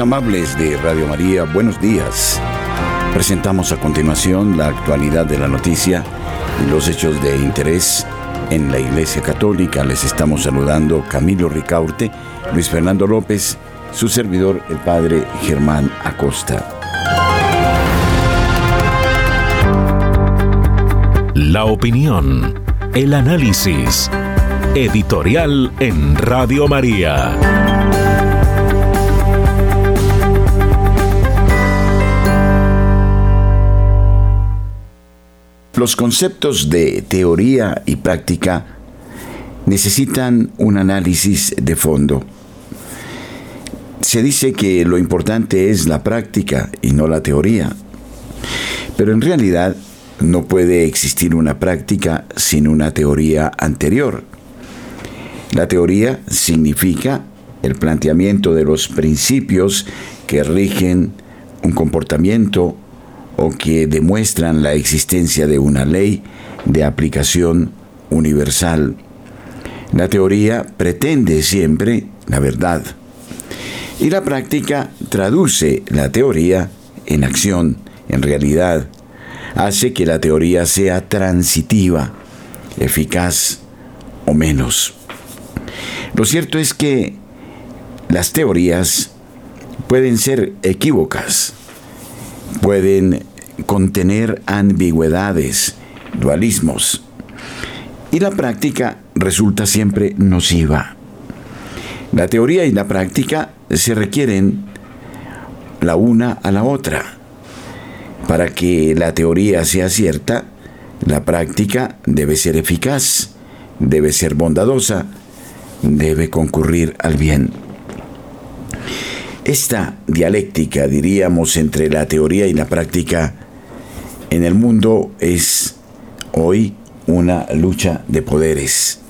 Amables de Radio María, buenos días. Presentamos a continuación la actualidad de la noticia y los hechos de interés en la Iglesia Católica. Les estamos saludando Camilo Ricaurte, Luis Fernando López, su servidor, el Padre Germán Acosta. La opinión, el análisis, editorial en Radio María. Los conceptos de teoría y práctica necesitan un análisis de fondo. Se dice que lo importante es la práctica y no la teoría, pero en realidad no puede existir una práctica sin una teoría anterior. La teoría significa el planteamiento de los principios que rigen un comportamiento o que demuestran la existencia de una ley de aplicación universal. La teoría pretende siempre la verdad y la práctica traduce la teoría en acción, en realidad. Hace que la teoría sea transitiva, eficaz o menos. Lo cierto es que las teorías pueden ser equívocas pueden contener ambigüedades, dualismos, y la práctica resulta siempre nociva. La teoría y la práctica se requieren la una a la otra. Para que la teoría sea cierta, la práctica debe ser eficaz, debe ser bondadosa, debe concurrir al bien. Esta dialéctica, diríamos, entre la teoría y la práctica en el mundo es hoy una lucha de poderes.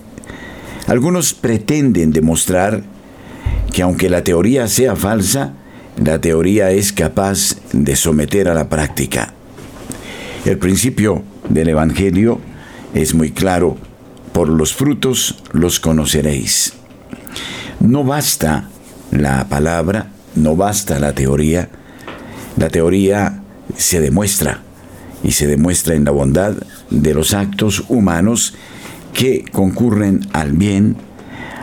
Algunos pretenden demostrar que aunque la teoría sea falsa, la teoría es capaz de someter a la práctica. El principio del Evangelio es muy claro, por los frutos los conoceréis. No basta la palabra, no basta la teoría, la teoría se demuestra y se demuestra en la bondad de los actos humanos que concurren al bien,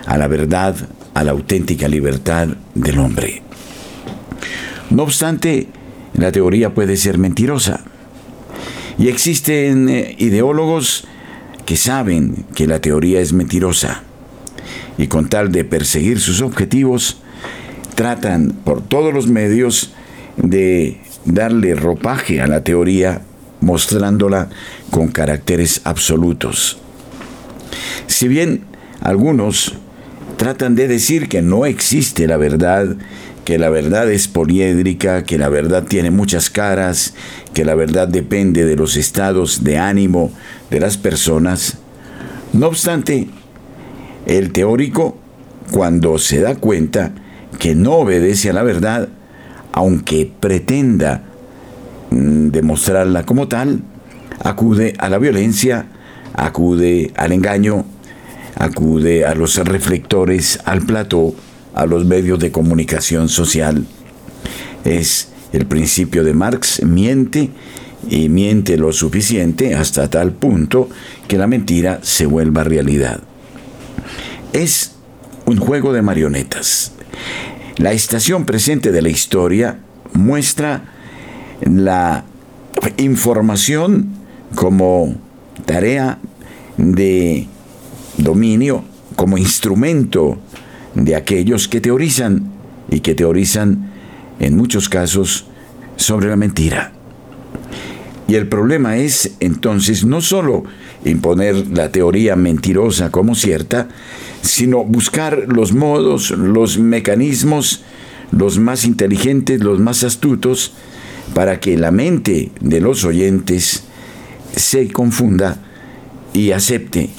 a la verdad, a la auténtica libertad del hombre. No obstante, la teoría puede ser mentirosa. Y existen eh, ideólogos que saben que la teoría es mentirosa. Y con tal de perseguir sus objetivos, tratan por todos los medios de darle ropaje a la teoría mostrándola con caracteres absolutos. Si bien algunos tratan de decir que no existe la verdad, que la verdad es poliédrica, que la verdad tiene muchas caras, que la verdad depende de los estados de ánimo de las personas, no obstante, el teórico, cuando se da cuenta que no obedece a la verdad, aunque pretenda mm, demostrarla como tal, acude a la violencia, acude al engaño, acude a los reflectores, al plató, a los medios de comunicación social. Es el principio de Marx, miente y miente lo suficiente hasta tal punto que la mentira se vuelva realidad. Es un juego de marionetas. La estación presente de la historia muestra la información como tarea de dominio, como instrumento de aquellos que teorizan y que teorizan en muchos casos sobre la mentira. Y el problema es entonces no solo imponer la teoría mentirosa como cierta, sino buscar los modos, los mecanismos, los más inteligentes, los más astutos, para que la mente de los oyentes se confunda y acepte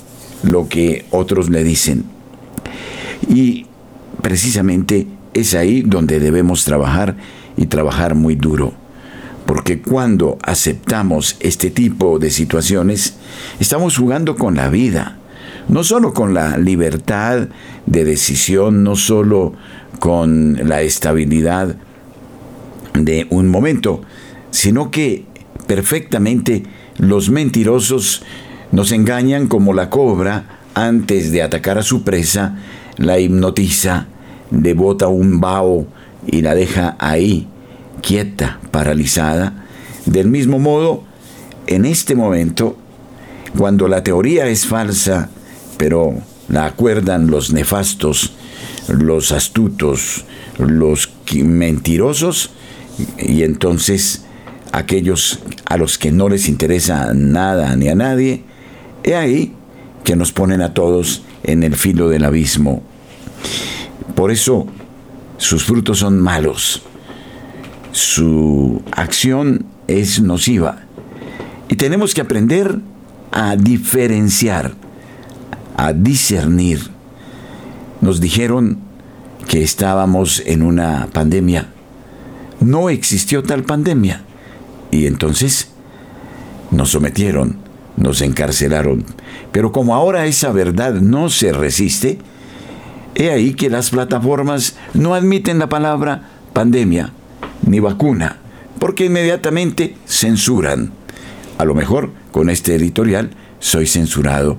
lo que otros le dicen. Y precisamente es ahí donde debemos trabajar y trabajar muy duro. Porque cuando aceptamos este tipo de situaciones, estamos jugando con la vida, no solo con la libertad de decisión, no solo con la estabilidad de un momento, sino que perfectamente los mentirosos nos engañan como la cobra antes de atacar a su presa, la hipnotiza, devota un vaho y la deja ahí, quieta, paralizada. Del mismo modo, en este momento, cuando la teoría es falsa, pero la acuerdan los nefastos, los astutos, los mentirosos, y entonces aquellos a los que no les interesa nada ni a nadie, he ahí que nos ponen a todos en el filo del abismo. Por eso sus frutos son malos, su acción es nociva y tenemos que aprender a diferenciar, a discernir. Nos dijeron que estábamos en una pandemia. No existió tal pandemia. Y entonces nos sometieron, nos encarcelaron. Pero como ahora esa verdad no se resiste, he ahí que las plataformas no admiten la palabra pandemia ni vacuna, porque inmediatamente censuran. A lo mejor con este editorial soy censurado.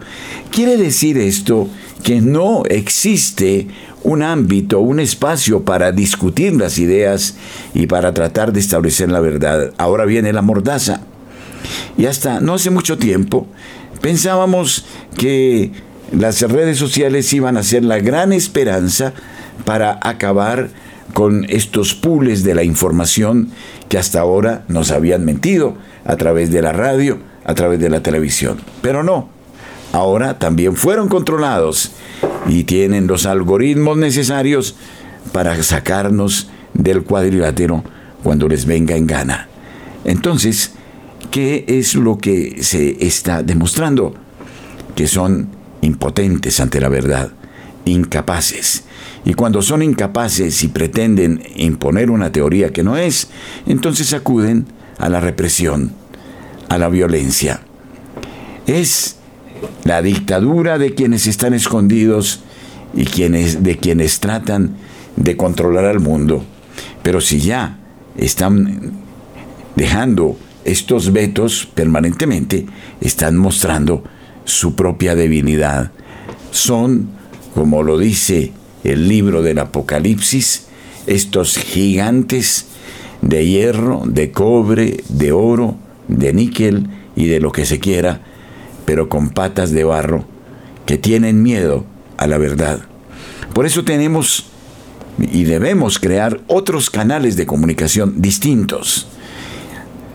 ¿Quiere decir esto que no existe un ámbito, un espacio para discutir las ideas y para tratar de establecer la verdad. Ahora viene la mordaza. Y hasta no hace mucho tiempo pensábamos que las redes sociales iban a ser la gran esperanza para acabar con estos pools de la información que hasta ahora nos habían mentido a través de la radio, a través de la televisión. Pero no, ahora también fueron controlados y tienen los algoritmos necesarios para sacarnos del cuadrilátero cuando les venga en gana. Entonces, ¿qué es lo que se está demostrando? Que son impotentes ante la verdad, incapaces. Y cuando son incapaces y pretenden imponer una teoría que no es, entonces acuden a la represión, a la violencia. Es la dictadura de quienes están escondidos y quienes, de quienes tratan de controlar al mundo. Pero si ya están dejando estos vetos permanentemente, están mostrando su propia debilidad. Son, como lo dice el libro del Apocalipsis, estos gigantes de hierro, de cobre, de oro, de níquel y de lo que se quiera, pero con patas de barro, que tienen miedo a la verdad. Por eso tenemos y debemos crear otros canales de comunicación distintos.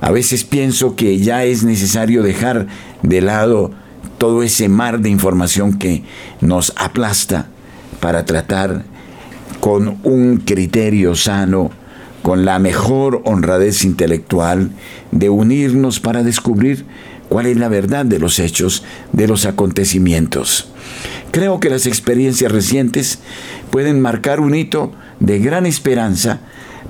A veces pienso que ya es necesario dejar de lado todo ese mar de información que nos aplasta para tratar con un criterio sano, con la mejor honradez intelectual, de unirnos para descubrir cuál es la verdad de los hechos, de los acontecimientos. Creo que las experiencias recientes pueden marcar un hito de gran esperanza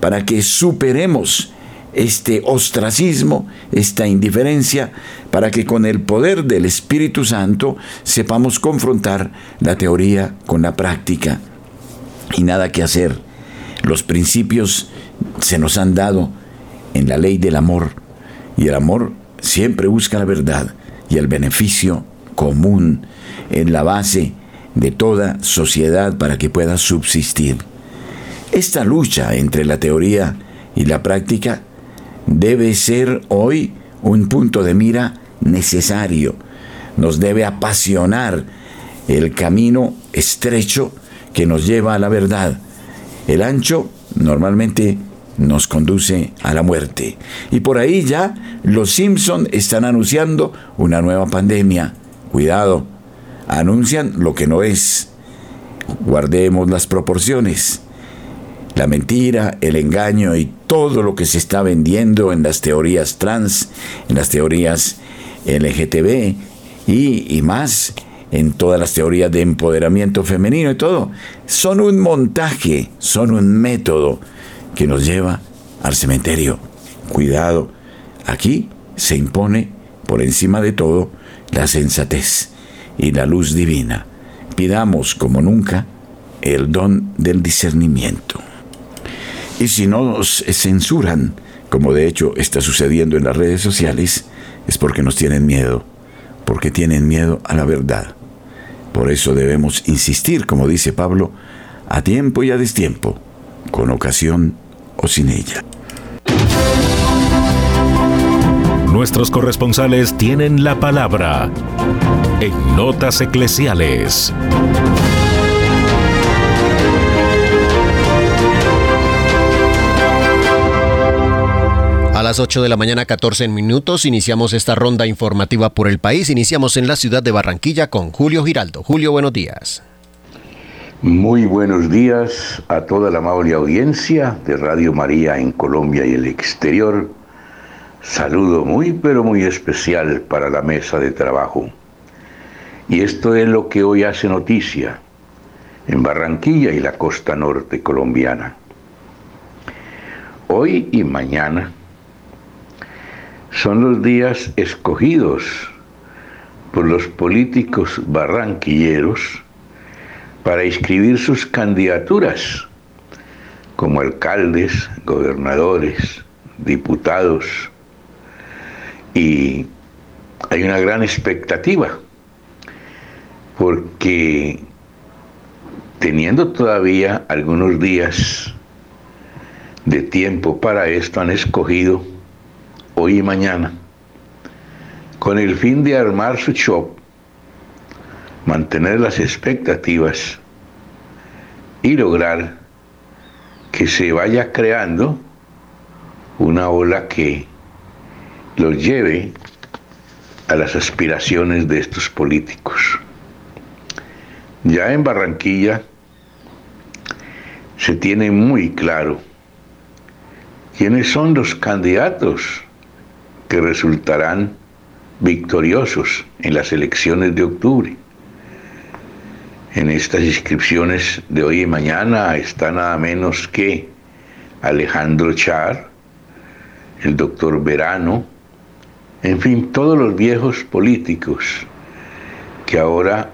para que superemos este ostracismo, esta indiferencia, para que con el poder del Espíritu Santo sepamos confrontar la teoría con la práctica. Y nada que hacer. Los principios se nos han dado en la ley del amor. Y el amor siempre busca la verdad y el beneficio común en la base de toda sociedad para que pueda subsistir. Esta lucha entre la teoría y la práctica debe ser hoy un punto de mira necesario. Nos debe apasionar el camino estrecho que nos lleva a la verdad. El ancho normalmente nos conduce a la muerte. Y por ahí ya los Simpson están anunciando una nueva pandemia. Cuidado, anuncian lo que no es. Guardemos las proporciones. La mentira, el engaño y todo lo que se está vendiendo en las teorías trans, en las teorías LGTB y, y más, en todas las teorías de empoderamiento femenino y todo, son un montaje, son un método que nos lleva al cementerio. Cuidado, aquí se impone por encima de todo la sensatez y la luz divina. Pidamos como nunca el don del discernimiento. Y si no nos censuran, como de hecho está sucediendo en las redes sociales, es porque nos tienen miedo, porque tienen miedo a la verdad. Por eso debemos insistir, como dice Pablo, a tiempo y a destiempo, con ocasión o sin ella. Nuestros corresponsales tienen la palabra en Notas Eclesiales. A las 8 de la mañana 14 minutos iniciamos esta ronda informativa por el país. Iniciamos en la ciudad de Barranquilla con Julio Giraldo. Julio, buenos días. Muy buenos días a toda la amable audiencia de Radio María en Colombia y el exterior. Saludo muy pero muy especial para la mesa de trabajo. Y esto es lo que hoy hace noticia en Barranquilla y la costa norte colombiana. Hoy y mañana son los días escogidos por los políticos barranquilleros para inscribir sus candidaturas como alcaldes, gobernadores, diputados. Y hay una gran expectativa porque teniendo todavía algunos días de tiempo para esto han escogido hoy y mañana con el fin de armar su shop mantener las expectativas y lograr que se vaya creando una ola que los lleve a las aspiraciones de estos políticos. Ya en Barranquilla se tiene muy claro quiénes son los candidatos que resultarán victoriosos en las elecciones de octubre. En estas inscripciones de hoy y mañana está nada menos que Alejandro Char, el doctor Verano, en fin, todos los viejos políticos que ahora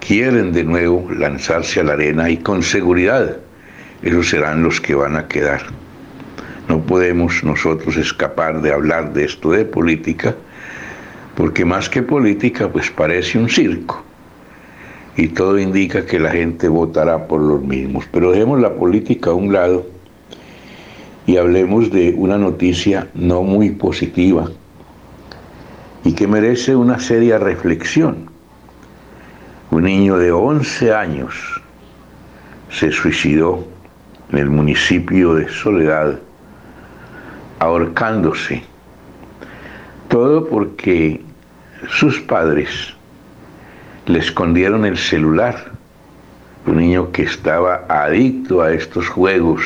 quieren de nuevo lanzarse a la arena y con seguridad esos serán los que van a quedar. No podemos nosotros escapar de hablar de esto de política, porque más que política, pues parece un circo y todo indica que la gente votará por los mismos. Pero dejemos la política a un lado y hablemos de una noticia no muy positiva y que merece una seria reflexión. Un niño de 11 años se suicidó en el municipio de Soledad, ahorcándose. Todo porque sus padres le escondieron el celular. Un niño que estaba adicto a estos juegos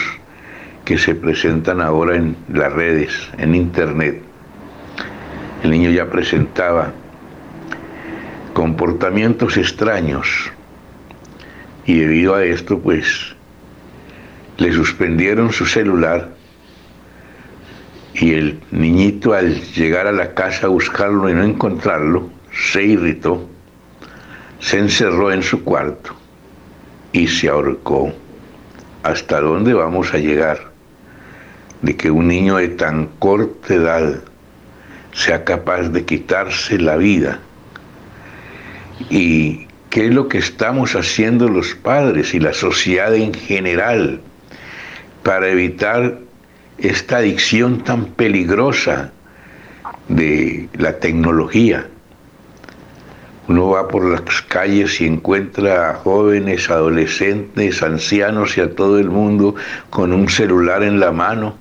que se presentan ahora en las redes, en internet. El niño ya presentaba comportamientos extraños y debido a esto pues le suspendieron su celular y el niñito al llegar a la casa a buscarlo y no encontrarlo se irritó se encerró en su cuarto y se ahorcó. ¿Hasta dónde vamos a llegar? De que un niño de tan corta edad sea capaz de quitarse la vida. ¿Y qué es lo que estamos haciendo los padres y la sociedad en general para evitar esta adicción tan peligrosa de la tecnología? Uno va por las calles y encuentra a jóvenes, adolescentes, ancianos y a todo el mundo con un celular en la mano,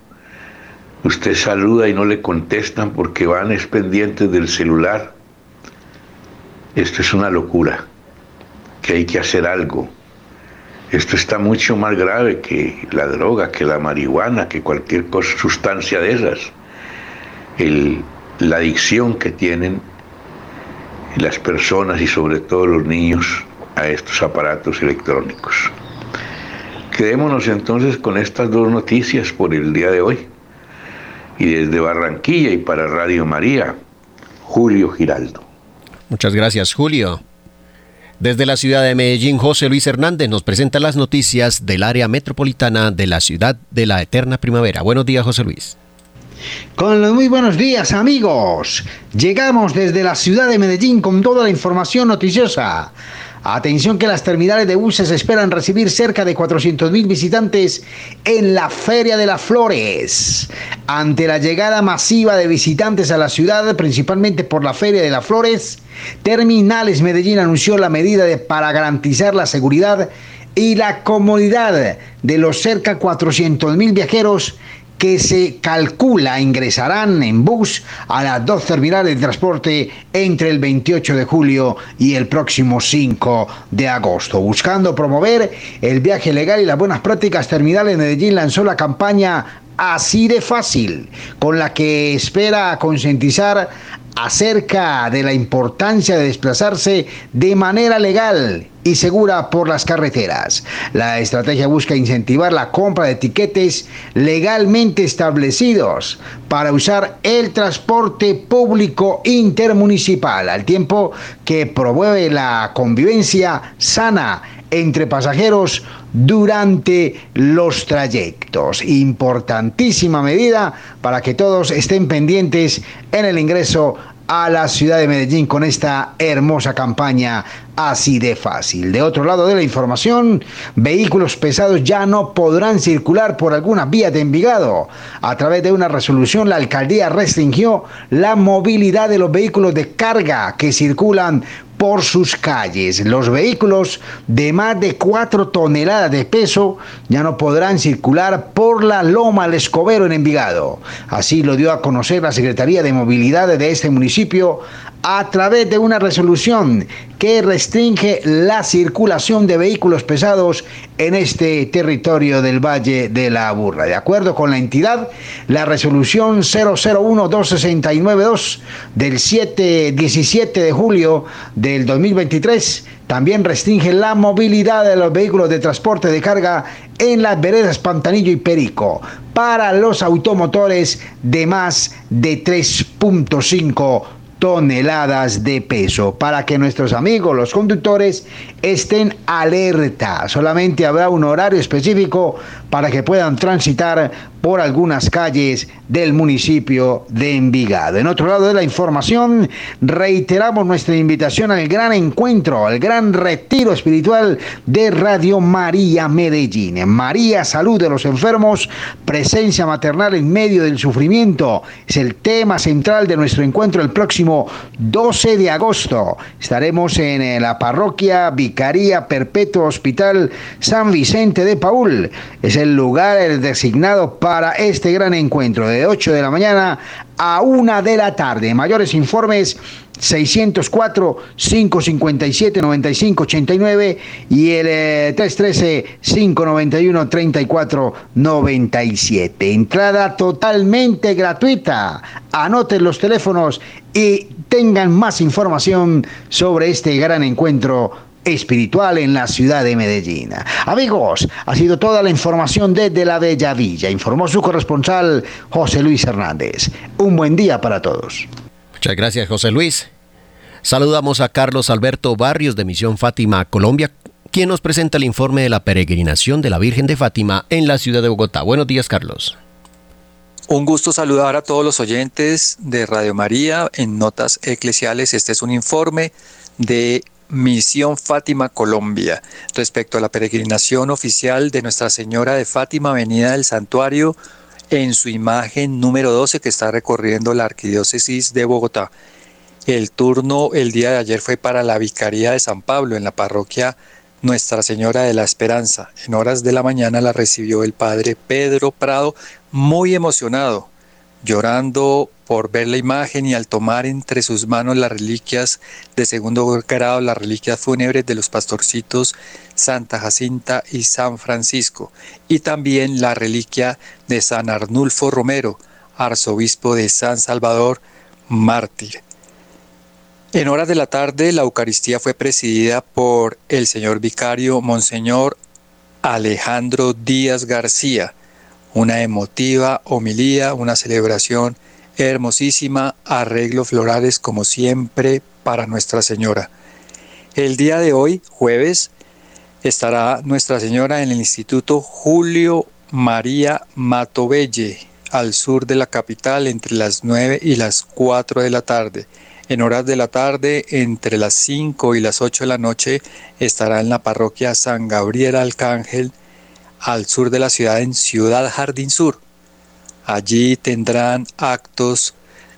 Usted saluda y no le contestan porque van es pendientes del celular. Esto es una locura, que hay que hacer algo. Esto está mucho más grave que la droga, que la marihuana, que cualquier sustancia de esas. la adicción que tienen las personas y sobre todo los niños a estos aparatos electrónicos. Quedémonos entonces con estas dos noticias por el día de hoy. Y desde Barranquilla y para Radio María, Julio Giraldo. Muchas gracias, Julio. Desde la ciudad de Medellín, José Luis Hernández nos presenta las noticias del área metropolitana de la ciudad de la eterna primavera. Buenos días, José Luis. Con los muy buenos días, amigos. Llegamos desde la ciudad de Medellín con toda la información noticiosa. Atención que las terminales de buses esperan recibir cerca de 400.000 visitantes en la Feria de las Flores. Ante la llegada masiva de visitantes a la ciudad, principalmente por la Feria de las Flores, Terminales Medellín anunció la medida de, para garantizar la seguridad y la comodidad de los cerca de 400.000 viajeros que se calcula ingresarán en bus a las dos terminales de transporte entre el 28 de julio y el próximo 5 de agosto. Buscando promover el viaje legal y las buenas prácticas, Terminales Medellín lanzó la campaña así de fácil, con la que espera concientizar acerca de la importancia de desplazarse de manera legal y segura por las carreteras. La estrategia busca incentivar la compra de etiquetes legalmente establecidos para usar el transporte público intermunicipal, al tiempo que promueve la convivencia sana entre pasajeros durante los trayectos. Importantísima medida para que todos estén pendientes en el ingreso a la ciudad de Medellín con esta hermosa campaña así de fácil. De otro lado de la información, vehículos pesados ya no podrán circular por algunas vías de Envigado. A través de una resolución, la alcaldía restringió la movilidad de los vehículos de carga que circulan por sus calles. Los vehículos de más de 4 toneladas de peso ya no podrán circular por la Loma al Escobero en Envigado. Así lo dio a conocer la Secretaría de Movilidad de este municipio a través de una resolución que restringe la circulación de vehículos pesados en este territorio del Valle de la Burra. De acuerdo con la entidad, la resolución 001-2692 del 7, 17 de julio del 2023 también restringe la movilidad de los vehículos de transporte de carga en las veredas Pantanillo y Perico para los automotores de más de 3.5 toneladas de peso para que nuestros amigos, los conductores, estén alerta. Solamente habrá un horario específico para que puedan transitar por algunas calles del municipio de Envigado. En otro lado de la información, reiteramos nuestra invitación al gran encuentro, al gran retiro espiritual de Radio María Medellín. María, salud de los enfermos, presencia maternal en medio del sufrimiento, es el tema central de nuestro encuentro el próximo 12 de agosto. Estaremos en la parroquia Vicaría Perpetua Hospital San Vicente de Paul. El lugar designado para este gran encuentro de 8 de la mañana a 1 de la tarde. Mayores informes 604-557-9589 y el 313-591-3497. Eh, Entrada totalmente gratuita. Anoten los teléfonos y tengan más información sobre este gran encuentro espiritual en la ciudad de Medellín. Amigos, ha sido toda la información desde la Bella Villa. Informó su corresponsal José Luis Hernández. Un buen día para todos. Muchas gracias, José Luis. Saludamos a Carlos Alberto Barrios de Misión Fátima, Colombia, quien nos presenta el informe de la peregrinación de la Virgen de Fátima en la ciudad de Bogotá. Buenos días, Carlos. Un gusto saludar a todos los oyentes de Radio María en Notas Eclesiales. Este es un informe de Misión Fátima Colombia respecto a la peregrinación oficial de Nuestra Señora de Fátima, Venida del Santuario, en su imagen número 12 que está recorriendo la Arquidiócesis de Bogotá. El turno el día de ayer fue para la Vicaría de San Pablo en la parroquia Nuestra Señora de la Esperanza. En horas de la mañana la recibió el padre Pedro Prado, muy emocionado llorando por ver la imagen y al tomar entre sus manos las reliquias de segundo grado, las reliquias fúnebres de los pastorcitos Santa Jacinta y San Francisco, y también la reliquia de San Arnulfo Romero, arzobispo de San Salvador, mártir. En horas de la tarde, la Eucaristía fue presidida por el señor vicario Monseñor Alejandro Díaz García, una emotiva homilía, una celebración hermosísima, arreglos florales como siempre para Nuestra Señora. El día de hoy, jueves, estará Nuestra Señora en el Instituto Julio María Matobelle, al sur de la capital, entre las 9 y las 4 de la tarde. En horas de la tarde, entre las 5 y las 8 de la noche, estará en la parroquia San Gabriel Arcángel, al sur de la ciudad, en Ciudad Jardín Sur. Allí tendrán actos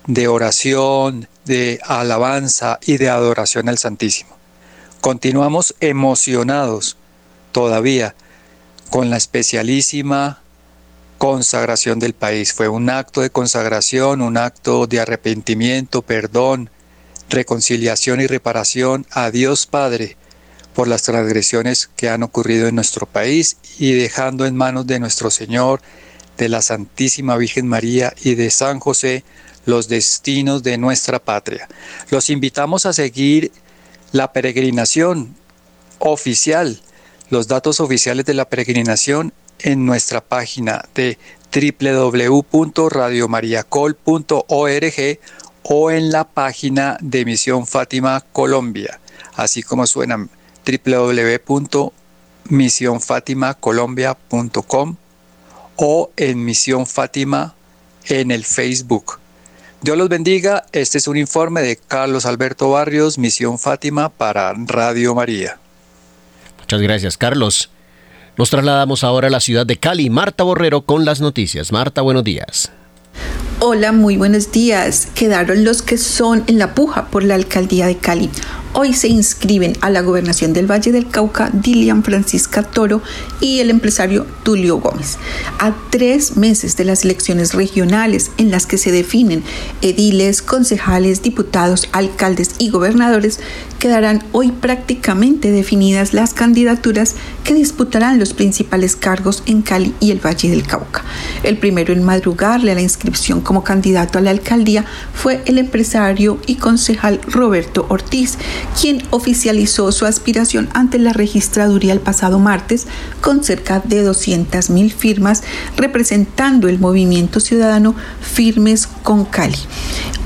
de oración, de alabanza y de adoración al Santísimo. Continuamos emocionados todavía con la especialísima consagración del país. Fue un acto de consagración, un acto de arrepentimiento, perdón, reconciliación y reparación a Dios Padre por las transgresiones que han ocurrido en nuestro país y dejando en manos de nuestro Señor de la Santísima Virgen María y de San José los destinos de nuestra patria. Los invitamos a seguir la peregrinación oficial, los datos oficiales de la peregrinación en nuestra página de www.radiomariacol.org o en la página de Misión Fátima Colombia, así como suena www.misionfatimacolombia.com o en Misión Fátima en el Facebook. Dios los bendiga. Este es un informe de Carlos Alberto Barrios, Misión Fátima para Radio María. Muchas gracias, Carlos. Nos trasladamos ahora a la ciudad de Cali. Marta Borrero con las noticias. Marta, buenos días. Hola, muy buenos días. Quedaron los que son en la puja por la alcaldía de Cali. Hoy se inscriben a la gobernación del Valle del Cauca Dilian Francisca Toro y el empresario Tulio Gómez. A tres meses de las elecciones regionales en las que se definen ediles, concejales, diputados, alcaldes y gobernadores, quedarán hoy prácticamente definidas las candidaturas que disputarán los principales cargos en Cali y el Valle del Cauca. El primero en madrugarle a la inscripción como candidato a la alcaldía fue el empresario y concejal Roberto Ortiz, quien oficializó su aspiración ante la registraduría el pasado martes con cerca de 200.000 firmas representando el movimiento ciudadano Firmes con Cali.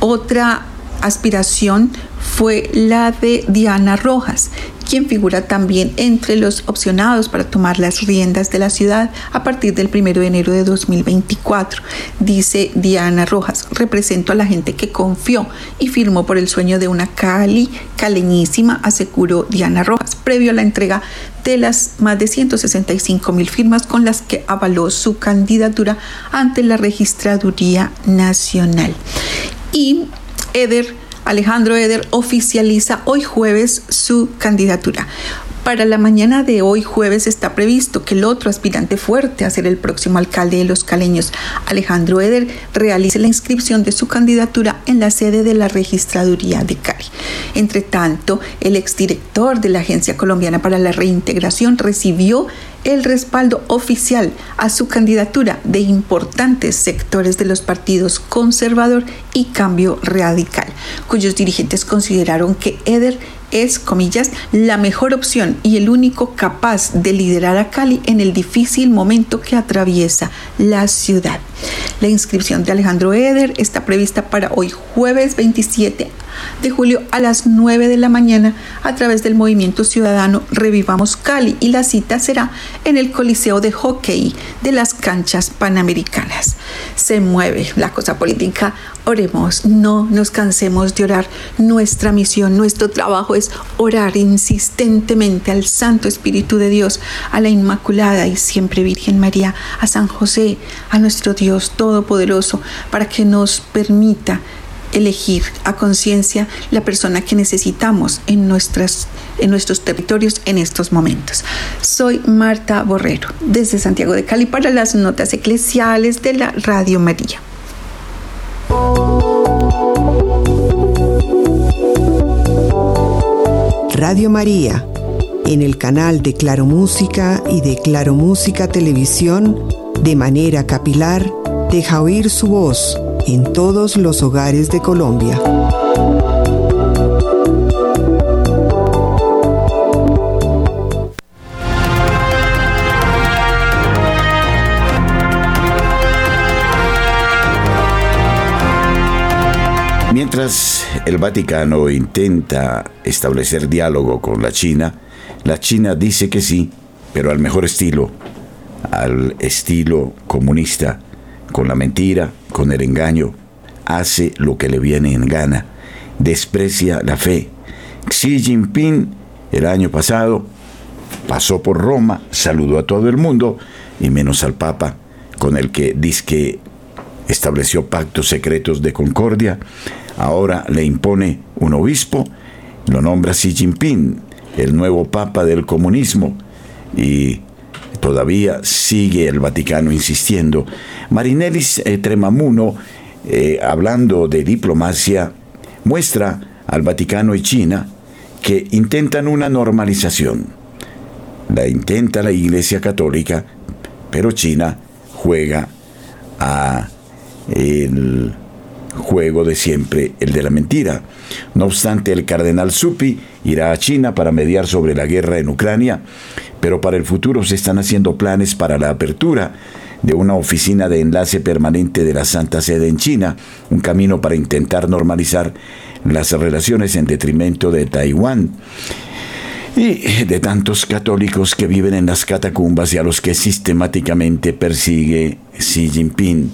Otra aspiración fue la de Diana Rojas, quien figura también entre los opcionados para tomar las riendas de la ciudad a partir del 1 de enero de 2024. Dice Diana Rojas, represento a la gente que confió y firmó por el sueño de una Cali caleñísima, aseguró Diana Rojas, previo a la entrega de las más de 165 mil firmas con las que avaló su candidatura ante la Registraduría Nacional. Y Eder Alejandro Eder oficializa hoy jueves su candidatura. Para la mañana de hoy jueves está previsto que el otro aspirante fuerte a ser el próximo alcalde de Los Caleños, Alejandro Eder, realice la inscripción de su candidatura en la sede de la registraduría de Cali. Entre tanto, el exdirector de la Agencia Colombiana para la Reintegración recibió el respaldo oficial a su candidatura de importantes sectores de los partidos conservador y cambio radical, cuyos dirigentes consideraron que Eder es, comillas, la mejor opción y el único capaz de liderar a Cali en el difícil momento que atraviesa la ciudad. La inscripción de Alejandro Eder está prevista para hoy jueves 27 de julio a las 9 de la mañana a través del movimiento ciudadano Revivamos Cali y la cita será en el Coliseo de Hockey de las canchas panamericanas. Se mueve la cosa política, oremos, no nos cansemos de orar. Nuestra misión, nuestro trabajo es orar insistentemente al Santo Espíritu de Dios, a la Inmaculada y siempre Virgen María, a San José, a nuestro Dios Todopoderoso, para que nos permita elegir a conciencia la persona que necesitamos en, nuestras, en nuestros territorios en estos momentos. Soy Marta Borrero, desde Santiago de Cali para las notas eclesiales de la Radio María. Radio María, en el canal de Claro Música y de Claro Música Televisión, de manera capilar, deja oír su voz en todos los hogares de Colombia. Mientras el Vaticano intenta establecer diálogo con la China, la China dice que sí, pero al mejor estilo, al estilo comunista, con la mentira, con el engaño, hace lo que le viene en gana, desprecia la fe. Xi Jinping el año pasado pasó por Roma, saludó a todo el mundo y menos al Papa, con el que dice que estableció pactos secretos de concordia, ahora le impone un obispo, lo nombra Xi Jinping, el nuevo papa del comunismo, y todavía sigue el Vaticano insistiendo. Marinelis eh, Tremamuno, eh, hablando de diplomacia, muestra al Vaticano y China que intentan una normalización. La intenta la Iglesia Católica, pero China juega a el juego de siempre, el de la mentira. No obstante, el cardenal Supi irá a China para mediar sobre la guerra en Ucrania, pero para el futuro se están haciendo planes para la apertura de una oficina de enlace permanente de la Santa Sede en China, un camino para intentar normalizar las relaciones en detrimento de Taiwán y de tantos católicos que viven en las catacumbas y a los que sistemáticamente persigue Xi Jinping.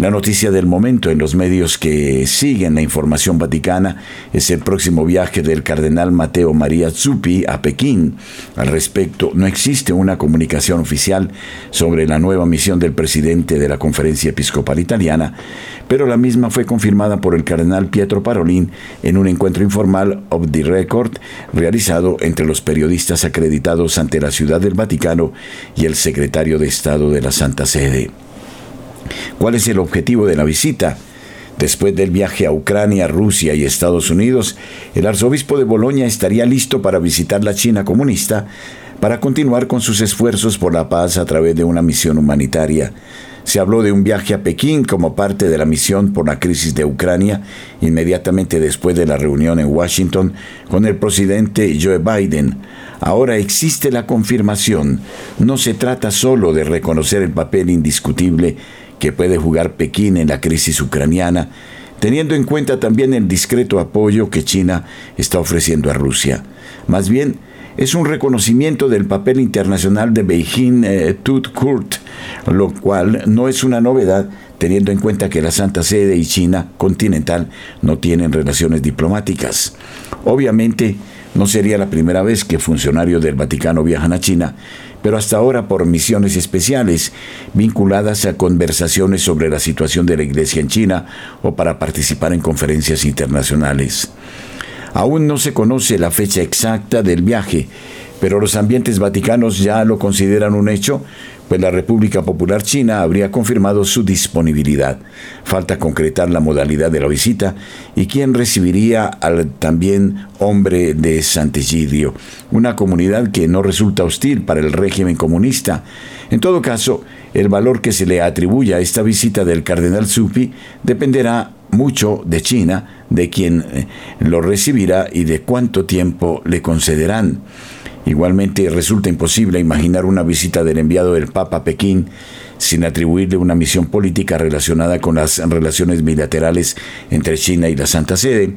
La noticia del momento en los medios que siguen la información vaticana es el próximo viaje del cardenal Mateo María Zuppi a Pekín. Al respecto, no existe una comunicación oficial sobre la nueva misión del presidente de la Conferencia Episcopal Italiana, pero la misma fue confirmada por el cardenal Pietro Parolin en un encuentro informal of the record realizado entre los periodistas acreditados ante la Ciudad del Vaticano y el secretario de Estado de la Santa Sede. ¿Cuál es el objetivo de la visita? Después del viaje a Ucrania, Rusia y Estados Unidos, el arzobispo de Bolonia estaría listo para visitar la China comunista para continuar con sus esfuerzos por la paz a través de una misión humanitaria. Se habló de un viaje a Pekín como parte de la misión por la crisis de Ucrania, inmediatamente después de la reunión en Washington con el presidente Joe Biden. Ahora existe la confirmación. No se trata solo de reconocer el papel indiscutible que puede jugar Pekín en la crisis ucraniana, teniendo en cuenta también el discreto apoyo que China está ofreciendo a Rusia. Más bien, es un reconocimiento del papel internacional de Beijing eh, Tut Kurt, lo cual no es una novedad teniendo en cuenta que la Santa Sede y China continental no tienen relaciones diplomáticas. Obviamente, no sería la primera vez que funcionarios del Vaticano viajan a China, pero hasta ahora por misiones especiales vinculadas a conversaciones sobre la situación de la Iglesia en China o para participar en conferencias internacionales. Aún no se conoce la fecha exacta del viaje, pero los ambientes vaticanos ya lo consideran un hecho, pues la República Popular China habría confirmado su disponibilidad. Falta concretar la modalidad de la visita y quién recibiría al también hombre de Sant'Egidio, una comunidad que no resulta hostil para el régimen comunista. En todo caso, el valor que se le atribuye a esta visita del cardenal Supi dependerá mucho de China, de quien eh, lo recibirá y de cuánto tiempo le concederán. Igualmente resulta imposible imaginar una visita del enviado del Papa a Pekín sin atribuirle una misión política relacionada con las relaciones bilaterales entre China y la Santa Sede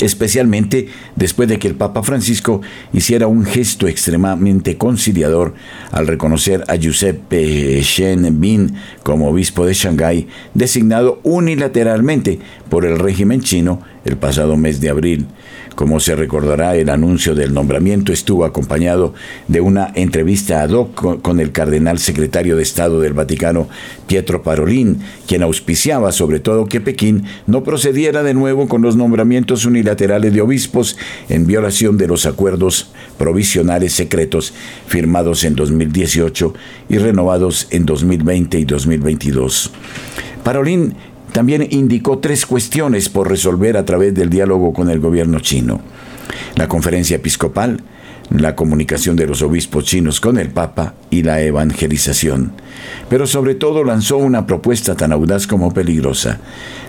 especialmente después de que el Papa Francisco hiciera un gesto extremadamente conciliador al reconocer a Giuseppe Shen Bin como obispo de Shanghái, designado unilateralmente por el régimen chino el pasado mes de abril. Como se recordará, el anuncio del nombramiento estuvo acompañado de una entrevista ad hoc con el cardenal secretario de Estado del Vaticano, Pietro Parolin, quien auspiciaba sobre todo que Pekín no procediera de nuevo con los nombramientos unilaterales de obispos en violación de los acuerdos provisionales secretos firmados en 2018 y renovados en 2020 y 2022. Parolin también indicó tres cuestiones por resolver a través del diálogo con el gobierno chino. La conferencia episcopal, la comunicación de los obispos chinos con el Papa y la evangelización. Pero sobre todo lanzó una propuesta tan audaz como peligrosa,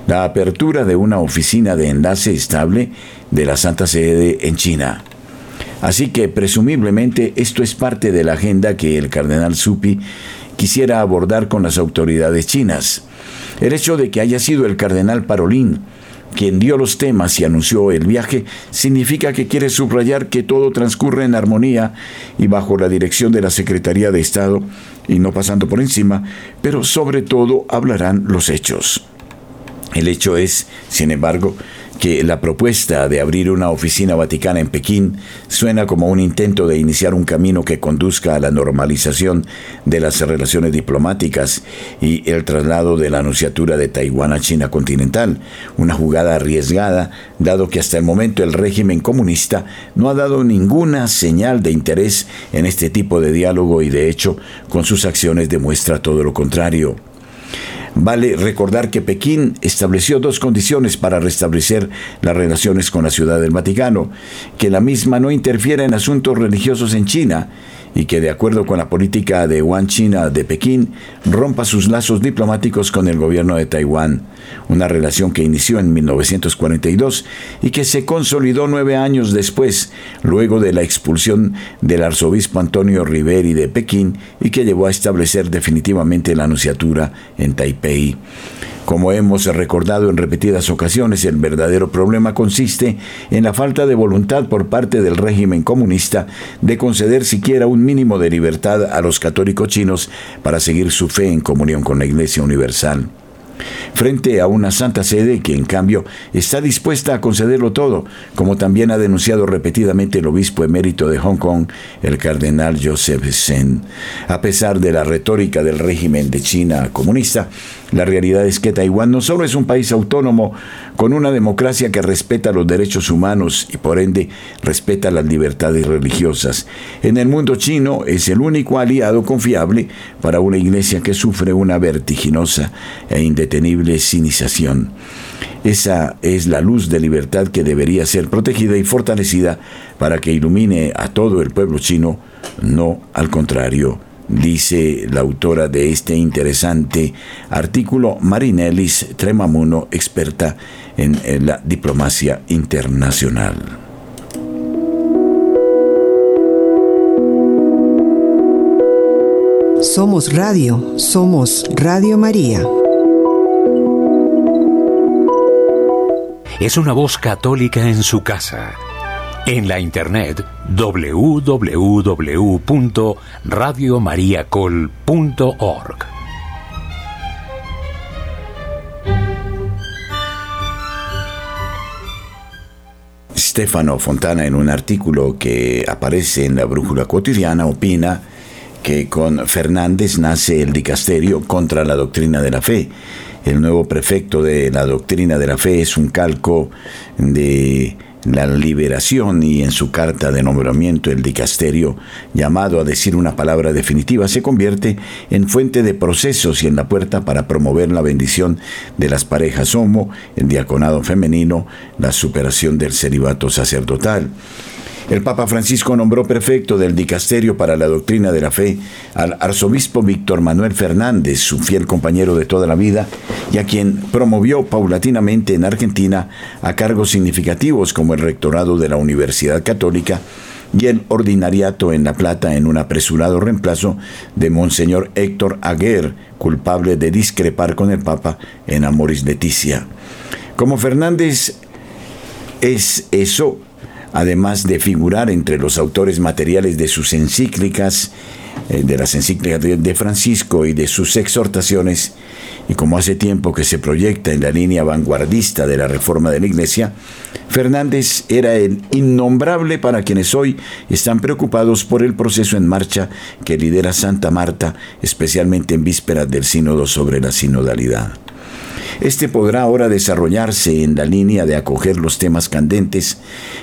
la apertura de una oficina de enlace estable de la Santa Sede en China. Así que presumiblemente esto es parte de la agenda que el cardenal Supi quisiera abordar con las autoridades chinas. El hecho de que haya sido el cardenal Parolín quien dio los temas y anunció el viaje, significa que quiere subrayar que todo transcurre en armonía y bajo la dirección de la Secretaría de Estado y no pasando por encima, pero sobre todo hablarán los hechos. El hecho es, sin embargo, que la propuesta de abrir una oficina vaticana en Pekín suena como un intento de iniciar un camino que conduzca a la normalización de las relaciones diplomáticas y el traslado de la anunciatura de Taiwán a China continental, una jugada arriesgada, dado que hasta el momento el régimen comunista no ha dado ninguna señal de interés en este tipo de diálogo y de hecho con sus acciones demuestra todo lo contrario. Vale recordar que Pekín estableció dos condiciones para restablecer las relaciones con la Ciudad del Vaticano, que la misma no interfiera en asuntos religiosos en China y que de acuerdo con la política de One China de Pekín rompa sus lazos diplomáticos con el gobierno de Taiwán, una relación que inició en 1942 y que se consolidó nueve años después, luego de la expulsión del arzobispo Antonio Riveri de Pekín y que llevó a establecer definitivamente la anunciatura en Taipei. Como hemos recordado en repetidas ocasiones, el verdadero problema consiste en la falta de voluntad por parte del régimen comunista de conceder siquiera un mínimo de libertad a los católicos chinos para seguir su fe en comunión con la Iglesia Universal frente a una santa sede que en cambio está dispuesta a concederlo todo, como también ha denunciado repetidamente el obispo emérito de Hong Kong, el cardenal Joseph Sen. A pesar de la retórica del régimen de China comunista, la realidad es que Taiwán no solo es un país autónomo con una democracia que respeta los derechos humanos y por ende respeta las libertades religiosas. En el mundo chino es el único aliado confiable para una iglesia que sufre una vertiginosa e indetenible sinización. Esa es la luz de libertad que debería ser protegida y fortalecida para que ilumine a todo el pueblo chino, no al contrario dice la autora de este interesante artículo, Marinelis Tremamuno, experta en, la diplomacia internacional. Somos Radio, somos Radio María. Es una voz católica en su casa en la internet www.radiomariacol.org. Stefano Fontana, en un artículo que aparece en la Brújula Cotidiana, opina que con Fernández nace el dicasterio contra la doctrina de la fe. El nuevo prefecto de la doctrina de la fe es un calco de la liberación y en su carta de nombramiento el dicasterio, llamado a decir una palabra definitiva, se convierte en fuente de procesos y en la puerta para promover la bendición de las parejas homo, el diaconado femenino, la superación del celibato sacerdotal. El Papa Francisco nombró prefecto del dicasterio para la doctrina de la fe al arzobispo Víctor Manuel Fernández, su fiel compañero de toda la vida, y a quien promovió paulatinamente en Argentina a cargos significativos como el rectorado de la Universidad Católica y el ordinariato en La Plata en un apresurado reemplazo de Monseñor Héctor Aguer, culpable de discrepar con el Papa en Amoris Leticia. Como Fernández es eso, además de figurar entre los autores materiales de sus encíclicas, eh, de las encíclicas de Francisco y de sus exhortaciones, y como hace tiempo que se proyecta en la línea vanguardista de la reforma de la Iglesia, Fernández era el innombrable para quienes hoy están preocupados por el proceso en marcha que lidera Santa Marta, especialmente en vísperas del sínodo sobre la sinodalidad. Este podrá ahora desarrollarse en la línea de acoger los temas candentes,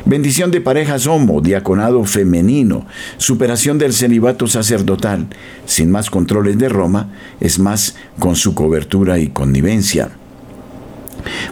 bendición de parejas homo, diaconado femenino, superación del celibato sacerdotal, sin más controles de Roma, es más con su cobertura y connivencia.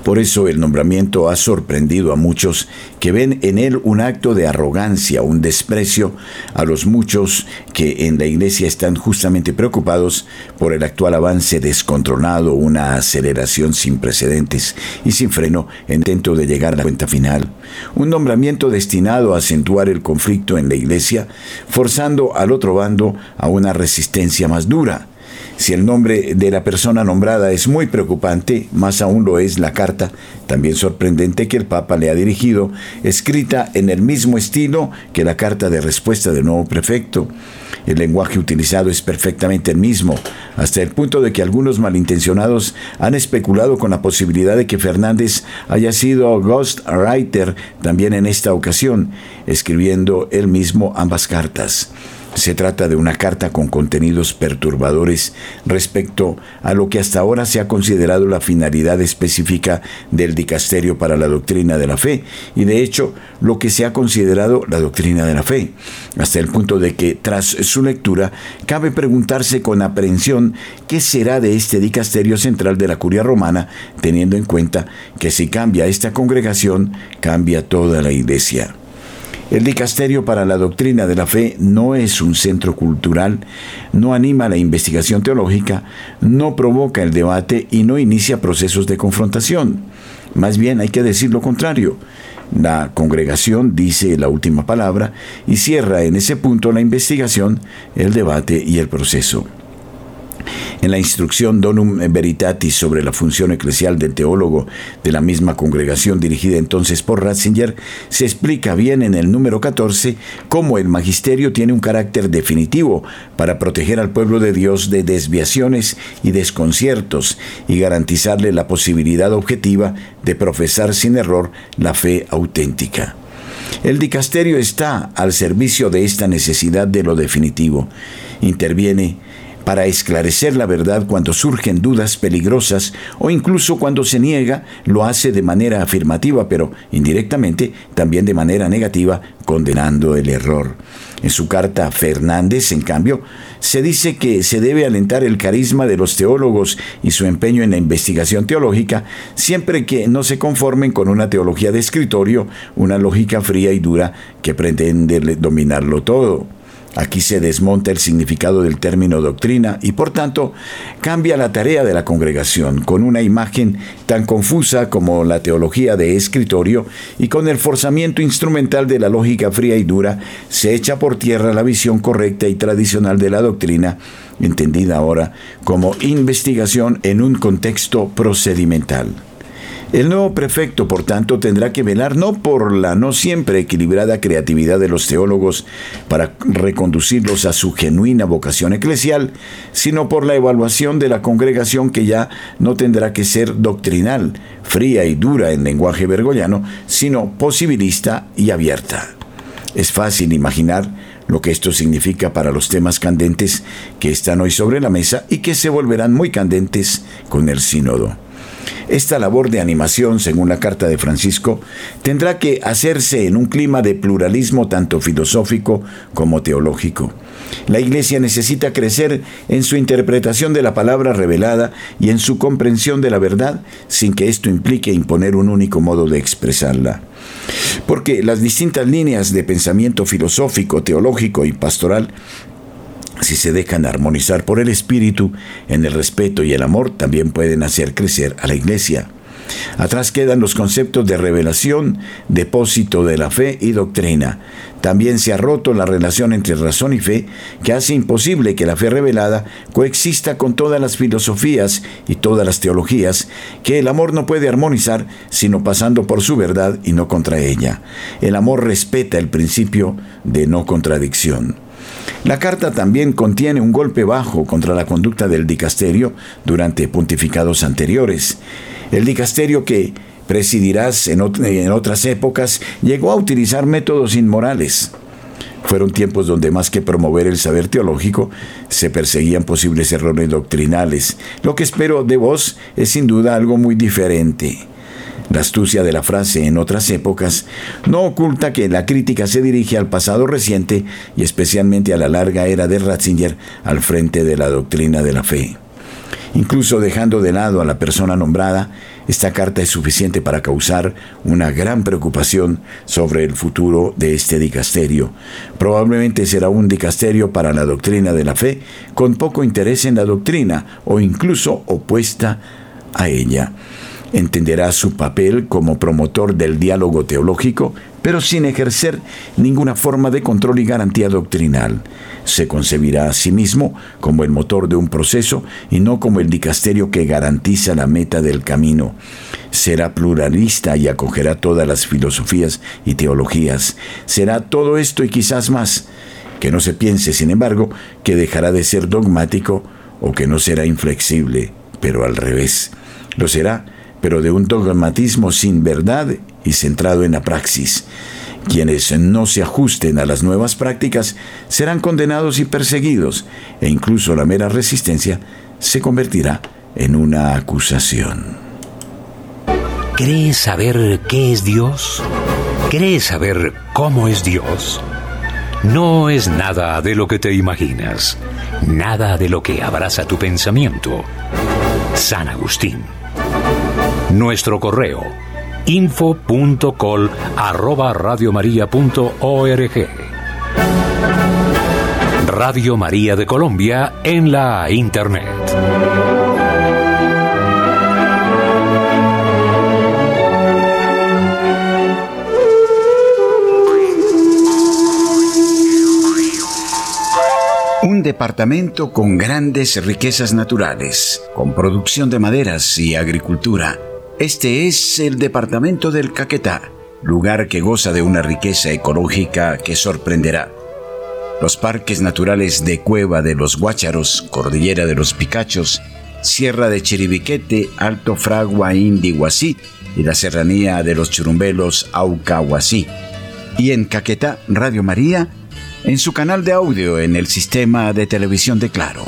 Por eso el nombramiento ha sorprendido a muchos que ven en él un acto de arrogancia, un desprecio a los muchos que en la iglesia están justamente preocupados por el actual avance descontrolado, una aceleración sin precedentes y sin freno en intento de llegar a la cuenta final. Un nombramiento destinado a acentuar el conflicto en la iglesia, forzando al otro bando a una resistencia más dura. Si el nombre de la persona nombrada es muy preocupante, más aún lo es la carta, también sorprendente que el Papa le ha dirigido, escrita en el mismo estilo que la carta de respuesta del nuevo prefecto. El lenguaje utilizado es perfectamente el mismo, hasta el punto de que algunos malintencionados han especulado con la posibilidad de que Fernández haya sido ghostwriter también en esta ocasión, escribiendo él mismo ambas cartas. Se trata de una carta con contenidos perturbadores respecto a lo que hasta ahora se ha considerado la finalidad específica del dicasterio para la doctrina de la fe y de hecho lo que se ha considerado la doctrina de la fe, hasta el punto de que tras su lectura cabe preguntarse con aprehensión qué será de este dicasterio central de la curia romana, teniendo en cuenta que si cambia esta congregación, cambia toda la iglesia. El Dicasterio para la Doctrina de la Fe no es un centro cultural, no anima la investigación teológica, no provoca el debate y no inicia procesos de confrontación. Más bien hay que decir lo contrario. La congregación dice la última palabra y cierra en ese punto la investigación, el debate y el proceso. En la instrucción Donum Veritatis sobre la función eclesial del teólogo de la misma congregación dirigida entonces por Ratzinger, se explica bien en el número 14 cómo el magisterio tiene un carácter definitivo para proteger al pueblo de Dios de desviaciones y desconciertos y garantizarle la posibilidad objetiva de profesar sin error la fe auténtica. El dicasterio está al servicio de esta necesidad de lo definitivo. Interviene para esclarecer la verdad cuando surgen dudas peligrosas o incluso cuando se niega, lo hace de manera afirmativa, pero indirectamente también de manera negativa, condenando el error. En su carta a Fernández, en cambio, se dice que se debe alentar el carisma de los teólogos y su empeño en la investigación teológica, siempre que no se conformen con una teología de escritorio, una lógica fría y dura que pretende dominarlo todo. Aquí se desmonta el significado del término doctrina y por tanto cambia la tarea de la congregación con una imagen tan confusa como la teología de escritorio y con el forzamiento instrumental de la lógica fría y dura se echa por tierra la visión correcta y tradicional de la doctrina, entendida ahora como investigación en un contexto procedimental. El nuevo prefecto, por tanto, tendrá que velar no por la no siempre equilibrada creatividad de los teólogos para reconducirlos a su genuina vocación eclesial, sino por la evaluación de la congregación que ya no tendrá que ser doctrinal, fría y dura en lenguaje bergollano, sino posibilista y abierta. Es fácil imaginar lo que esto significa para los temas candentes que están hoy sobre la mesa y que se volverán muy candentes con el sínodo. Esta labor de animación, según la carta de Francisco, tendrá que hacerse en un clima de pluralismo tanto filosófico como teológico. La Iglesia necesita crecer en su interpretación de la palabra revelada y en su comprensión de la verdad, sin que esto implique imponer un único modo de expresarla. Porque las distintas líneas de pensamiento filosófico, teológico y pastoral si se dejan armonizar por el Espíritu, en el respeto y el amor, también pueden hacer crecer a la Iglesia. Atrás quedan los conceptos de revelación, depósito de la fe y doctrina. También se ha roto la relación entre razón y fe, que hace imposible que la fe revelada coexista con todas las filosofías y todas las teologías, que el amor no puede armonizar sino pasando por su verdad y no contra ella. El amor respeta el principio de no contradicción. La carta también contiene un golpe bajo contra la conducta del dicasterio durante pontificados anteriores. El dicasterio que presidirás en, otras épocas llegó a utilizar métodos inmorales. Fueron tiempos donde más que promover el saber teológico, se perseguían posibles errores doctrinales. Lo que espero de vos es sin duda algo muy diferente. La astucia de la frase en otras épocas no oculta que la crítica se dirige al pasado reciente y especialmente a la larga era de Ratzinger al frente de la doctrina de la fe. Incluso dejando de lado a la persona nombrada, esta carta es suficiente para causar una gran preocupación sobre el futuro de este dicasterio. Probablemente será un dicasterio para la doctrina de la fe, con poco interés en la doctrina o incluso opuesta a ella entenderá su papel como promotor del diálogo teológico, pero sin ejercer ninguna forma de control y garantía doctrinal. Se concebirá a sí mismo como el motor de un proceso y no como el dicasterio que garantiza la meta del camino. Será pluralista y acogerá todas las filosofías y teologías. Será todo esto y quizás más. Que no se piense, sin embargo, que dejará de ser dogmático o que no será inflexible, pero al revés. Lo será pero de un dogmatismo sin verdad y centrado en la praxis. Quienes no se ajusten a las nuevas prácticas serán condenados y perseguidos, e incluso la mera resistencia se convertirá en una acusación. ¿Crees saber qué es Dios? ¿Crees saber cómo es Dios? No es nada de lo que te imaginas, nada de lo que abraza tu pensamiento. San Agustín. Nuestro correo info.col arroba radiomaria.org Radio María de Colombia en la Internet. Un departamento con grandes riquezas naturales, con producción de maderas y agricultura este es el departamento del Caquetá, lugar que goza de una riqueza ecológica que sorprenderá. Los parques naturales de Cueva de los Guácharos, Cordillera de los Picachos, Sierra de Chiribiquete, Alto Fragua, Indiguasí y la serranía de los Churumbelos, Aucahuasí. Y en Caquetá, Radio María, en su canal de audio en el sistema de televisión de Claro.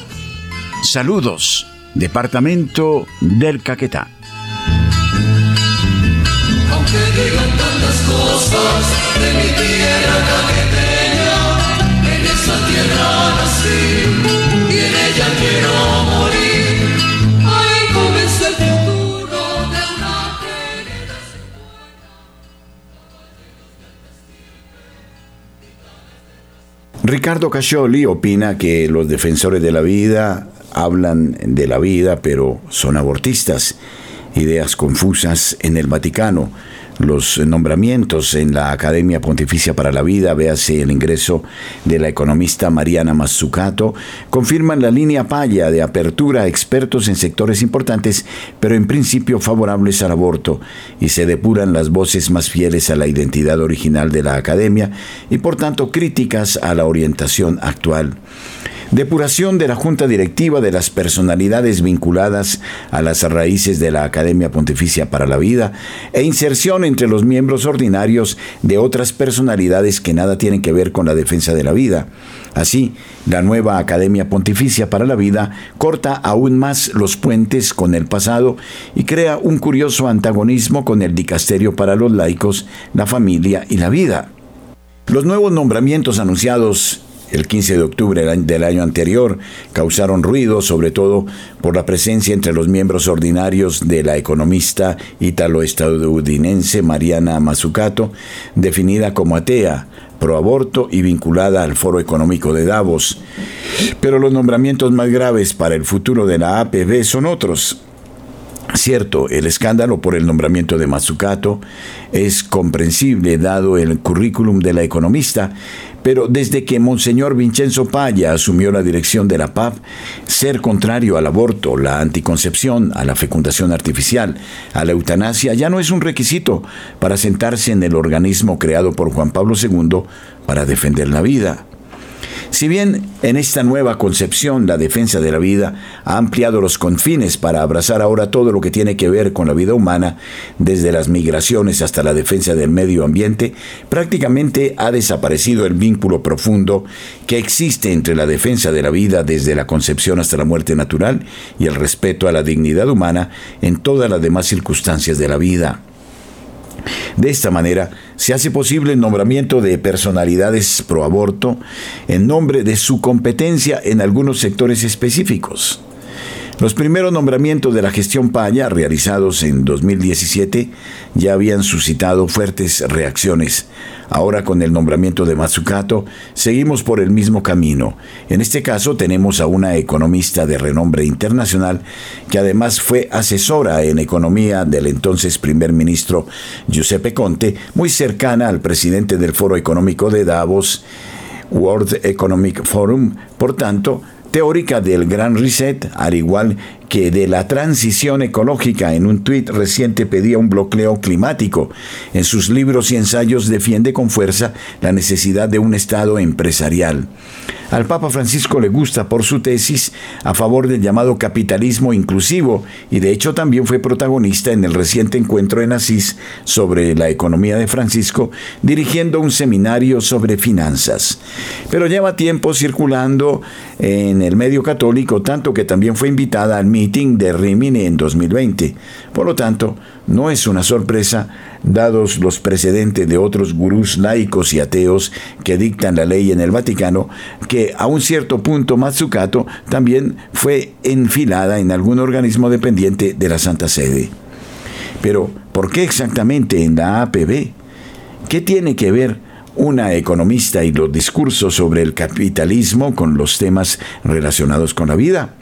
Saludos, Departamento del Caquetá. Que digan tantas cosas de mi tierra caqueteña, en esa tierra nací y en ella quiero morir. Ahí comenzó el futuro de una generación Ricardo Cascioli opina que los defensores de la vida hablan de la vida, pero son abortistas. Ideas confusas en el Vaticano los nombramientos en la Academia Pontificia para la Vida, véase el ingreso de la economista Mariana Mazzucato, confirman la línea paya de apertura a expertos en sectores importantes, pero en principio favorables al aborto, y se depuran las voces más fieles a la identidad original de la Academia y por tanto críticas a la orientación actual depuración de la Junta Directiva de las personalidades vinculadas a las raíces de la Academia Pontificia para la Vida e inserción entre los miembros ordinarios de otras personalidades que nada tienen que ver con la defensa de la vida. Así, la nueva Academia Pontificia para la Vida corta aún más los puentes con el pasado y crea un curioso antagonismo con el dicasterio para los laicos, la familia y la vida. Los nuevos nombramientos anunciados el 15 de octubre del año anterior causaron ruido, sobre todo por la presencia entre los miembros ordinarios de la economista ítalo-estadounidense Mariana Mazzucato, definida como atea, proaborto y vinculada al Foro Económico de Davos. Pero los nombramientos más graves para el futuro de la APB son otros. Cierto, el escándalo por el nombramiento de Mazzucato es comprensible dado el currículum de la economista, pero desde que Monseñor Vincenzo Paya asumió la dirección de la PAP, ser contrario al aborto, la anticoncepción, a la fecundación artificial, a la eutanasia, ya no es un requisito para sentarse en el organismo creado por Juan Pablo II para defender la vida. Si bien en esta nueva concepción la defensa de la vida ha ampliado los confines para abrazar ahora todo lo que tiene que ver con la vida humana, desde las migraciones hasta la defensa del medio ambiente, prácticamente ha desaparecido el vínculo profundo que existe entre la defensa de la vida desde la concepción hasta la muerte natural y el respeto a la dignidad humana en todas las demás circunstancias de la vida. De esta manera, se hace posible el nombramiento de personalidades pro aborto en nombre de su competencia en algunos sectores específicos. Los primeros nombramientos de la gestión Paya, realizados en 2017, ya habían suscitado fuertes reacciones. Ahora con el nombramiento de Matsukato, seguimos por el mismo camino. En este caso tenemos a una economista de renombre internacional que además fue asesora en economía del entonces primer ministro Giuseppe Conte, muy cercana al presidente del Foro Económico de Davos, World Economic Forum. Por tanto, teórica del Gran Reset, al igual que de la transición ecológica en un tuit reciente pedía un bloqueo climático. En sus libros y ensayos defiende con fuerza la necesidad de un Estado empresarial. Al Papa Francisco le gusta por su tesis a favor del llamado capitalismo inclusivo y de hecho también fue protagonista en el reciente encuentro en Asís sobre la economía de Francisco, dirigiendo un seminario sobre finanzas. Pero lleva tiempo circulando en el medio católico, tanto que también fue invitada al de Rimini en 2020. Por lo tanto, no es una sorpresa, dados los precedentes de otros gurús laicos y ateos que dictan la ley en el Vaticano, que a un cierto punto Matsukato también fue enfilada en algún organismo dependiente de la Santa Sede. Pero, ¿por qué exactamente en la APB? ¿Qué tiene que ver una economista y los discursos sobre el capitalismo con los temas relacionados con la vida?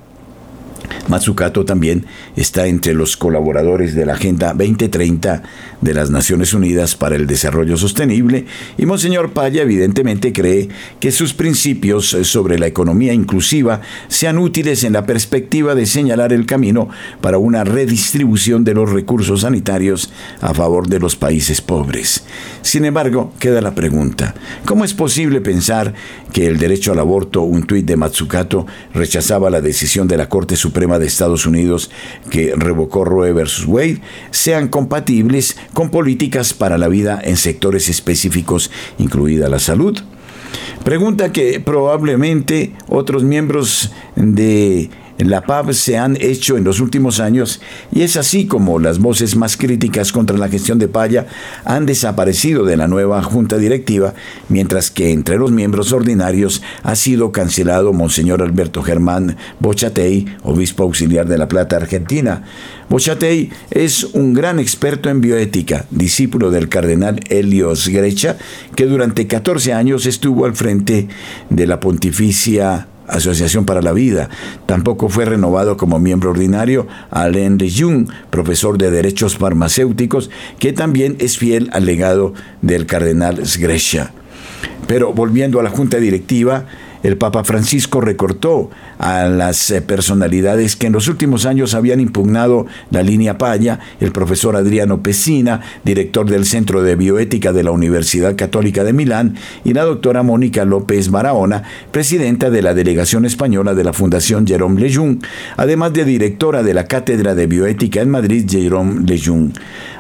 Matsukato también está entre los colaboradores de la Agenda 2030 de las Naciones Unidas para el Desarrollo Sostenible y Monseñor Paya evidentemente cree que sus principios sobre la economía inclusiva sean útiles en la perspectiva de señalar el camino para una redistribución de los recursos sanitarios a favor de los países pobres. Sin embargo, queda la pregunta, ¿cómo es posible pensar que el derecho al aborto, un tuit de Matsukato, rechazaba la decisión de la Corte Suprema de Estados Unidos que revocó Roe versus Wade, sean compatibles con políticas para la vida en sectores específicos, incluida la salud? Pregunta que probablemente otros miembros de la PAB se han hecho en los últimos años y es así como las voces más críticas contra la gestión de Paya han desaparecido de la nueva junta directiva, mientras que entre los miembros ordinarios ha sido cancelado Monseñor Alberto Germán Bochatey, obispo auxiliar de La Plata, Argentina. Bochatey es un gran experto en bioética, discípulo del cardenal Helios Grecha, que durante 14 años estuvo al frente de la pontificia Asociación para la Vida. Tampoco fue renovado como miembro ordinario Alain de Jung, profesor de Derechos Farmacéuticos, que también es fiel al legado del cardenal Sgrescia. Pero volviendo a la junta directiva, el Papa Francisco recortó a las eh, personalidades que en los últimos años habían impugnado la línea Paya, el profesor Adriano Pesina, director del Centro de Bioética de la Universidad Católica de Milán, y la doctora Mónica López Barahona, presidenta de la delegación española de la Fundación Jérôme Lejeune, además de directora de la Cátedra de Bioética en Madrid, Jérôme Lejeune.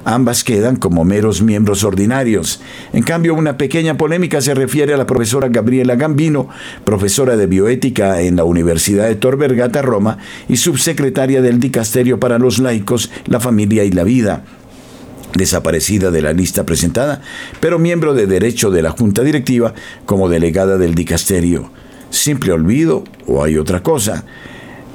Ambas quedan como meros miembros ordinarios. En cambio, una pequeña polémica se refiere a la profesora Gabriela Gambino, profesora de bioética en la Universidad de Tor Vergata, Roma, y subsecretaria del Dicasterio para los Laicos, la Familia y la Vida desaparecida de la lista presentada, pero miembro de derecho de la Junta Directiva como delegada del dicasterio. ¿Simple olvido o hay otra cosa?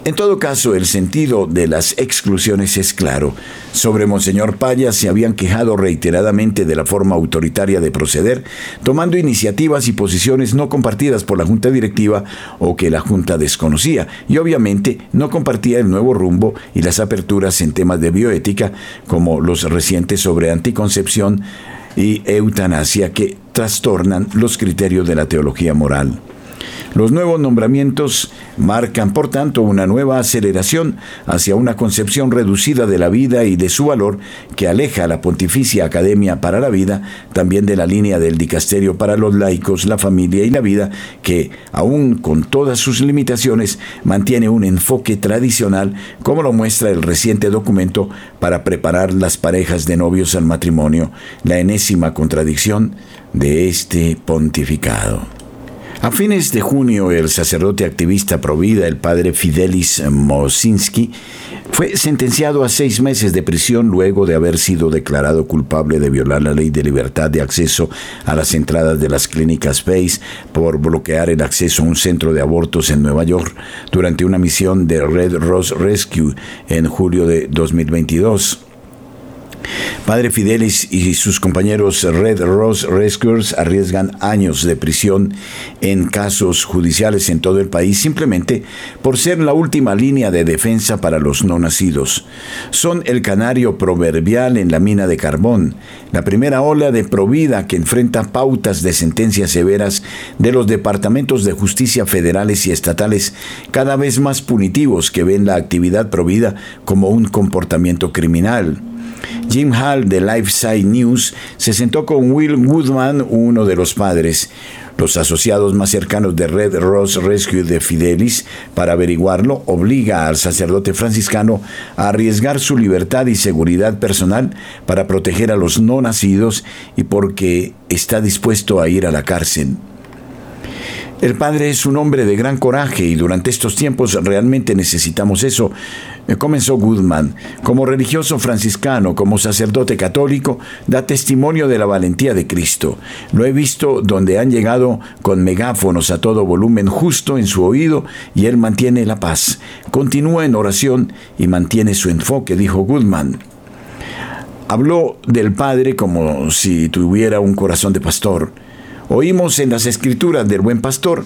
En todo caso, el sentido de las exclusiones es claro. Sobre Monseñor Paya se habían quejado reiteradamente de la forma autoritaria de proceder, tomando iniciativas y posiciones no compartidas por la Junta Directiva o que la Junta desconocía, y obviamente no compartía el nuevo rumbo y las aperturas en temas de bioética, como los recientes sobre anticoncepción y eutanasia que trastornan los criterios de la teología moral. Los nuevos nombramientos marcan, por tanto, una nueva aceleración hacia una concepción reducida de la vida y de su valor que aleja a la Pontificia Academia para la Vida también de la línea del Dicasterio para los laicos, la familia y la vida, que, aun con todas sus limitaciones, mantiene un enfoque tradicional, como lo muestra el reciente documento para preparar las parejas de novios al matrimonio, la enésima contradicción de este pontificado. A fines de junio, el sacerdote activista provida, el padre Fidelis Mosinski, fue sentenciado a seis meses de prisión luego de haber sido declarado culpable de violar la ley de libertad de acceso a las entradas de las clínicas Face por bloquear el acceso a un centro de abortos en Nueva York durante una misión de Red Cross Rescue en julio de 2022. Padre Fidelis y sus compañeros Red Rose Rescuers arriesgan años de prisión en casos judiciales en todo el país simplemente por ser la última línea de defensa para los no nacidos. Son el canario proverbial en la mina de carbón, la primera ola de provida que enfrenta pautas de sentencias severas de los departamentos de justicia federales y estatales cada vez más punitivos que ven la actividad provida como un comportamiento criminal. Jim Hall de Lifeside News se sentó con Will Woodman, uno de los padres, los asociados más cercanos de Red Rose Rescue de Fidelis, para averiguarlo, obliga al sacerdote franciscano a arriesgar su libertad y seguridad personal para proteger a los no nacidos y porque está dispuesto a ir a la cárcel. El Padre es un hombre de gran coraje y durante estos tiempos realmente necesitamos eso. Eh, comenzó Goodman. Como religioso franciscano, como sacerdote católico, da testimonio de la valentía de Cristo. Lo he visto donde han llegado con megáfonos a todo volumen justo en su oído y él mantiene la paz. Continúa en oración y mantiene su enfoque, dijo Goodman. Habló del Padre como si tuviera un corazón de pastor. Oímos en las escrituras del buen pastor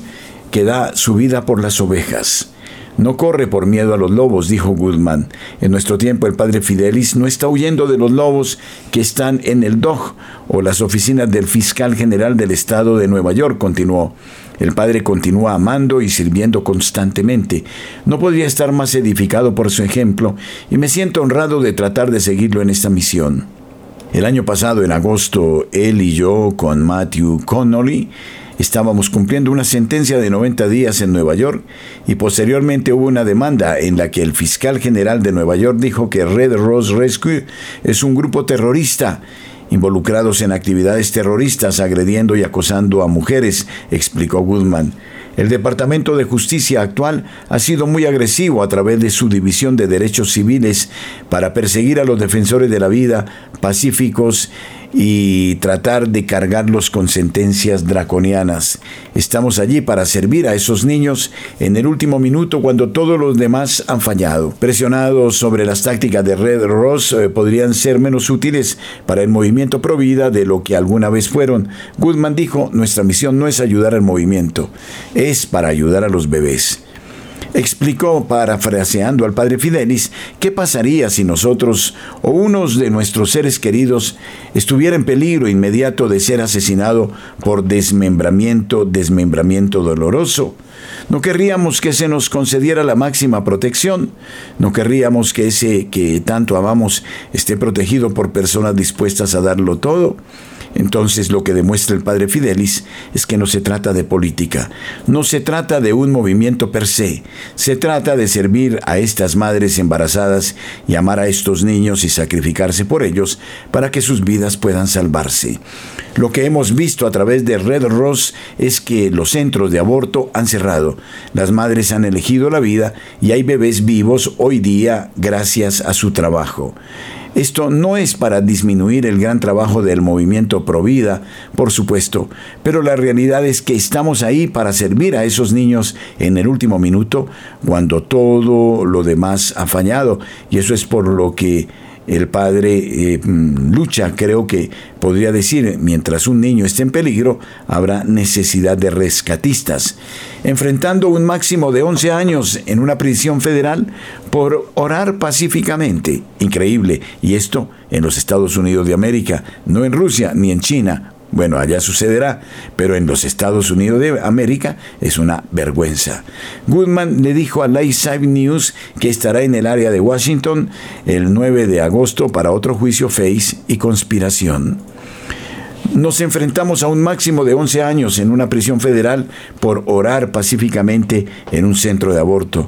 que da su vida por las ovejas. No corre por miedo a los lobos, dijo Goodman. En nuestro tiempo el padre Fidelis no está huyendo de los lobos que están en el DOG o las oficinas del fiscal general del estado de Nueva York, continuó. El padre continúa amando y sirviendo constantemente. No podría estar más edificado por su ejemplo y me siento honrado de tratar de seguirlo en esta misión. El año pasado, en agosto, él y yo, con Matthew Connolly, estábamos cumpliendo una sentencia de 90 días en Nueva York y posteriormente hubo una demanda en la que el fiscal general de Nueva York dijo que Red Rose Rescue es un grupo terrorista involucrados en actividades terroristas agrediendo y acosando a mujeres, explicó Goodman. El Departamento de Justicia actual ha sido muy agresivo a través de su División de Derechos Civiles para perseguir a los defensores de la vida pacíficos y tratar de cargarlos con sentencias draconianas. Estamos allí para servir a esos niños en el último minuto cuando todos los demás han fallado. Presionados sobre las tácticas de Red Ross eh, podrían ser menos útiles para el movimiento Provida de lo que alguna vez fueron. Goodman dijo, nuestra misión no es ayudar al movimiento, es para ayudar a los bebés explicó, parafraseando al padre Fidelis, qué pasaría si nosotros o unos de nuestros seres queridos estuviera en peligro inmediato de ser asesinado por desmembramiento, desmembramiento doloroso. No querríamos que se nos concediera la máxima protección, no querríamos que ese que tanto amamos esté protegido por personas dispuestas a darlo todo. Entonces lo que demuestra el padre Fidelis es que no se trata de política, no se trata de un movimiento per se, se trata de servir a estas madres embarazadas y amar a estos niños y sacrificarse por ellos para que sus vidas puedan salvarse. Lo que hemos visto a través de Red Ross es que los centros de aborto han cerrado, las madres han elegido la vida y hay bebés vivos hoy día gracias a su trabajo. Esto no es para disminuir el gran trabajo del movimiento Provida, por supuesto, pero la realidad es que estamos ahí para servir a esos niños en el último minuto cuando todo lo demás ha fallado. Y eso es por lo que el padre eh, mm, lucha, creo que podría decir, mientras un niño esté en peligro, habrá necesidad de rescatistas. Enfrentando un máximo de 11 años en una prisión federal por orar pacíficamente. Increíble. Y esto en los Estados Unidos de América, no en Rusia ni en China bueno, allá sucederá, pero en los Estados Unidos de América es una vergüenza. Goodman le dijo a Side News que estará en el área de Washington el 9 de agosto para otro juicio face y conspiración. Nos enfrentamos a un máximo de 11 años en una prisión federal por orar pacíficamente en un centro de aborto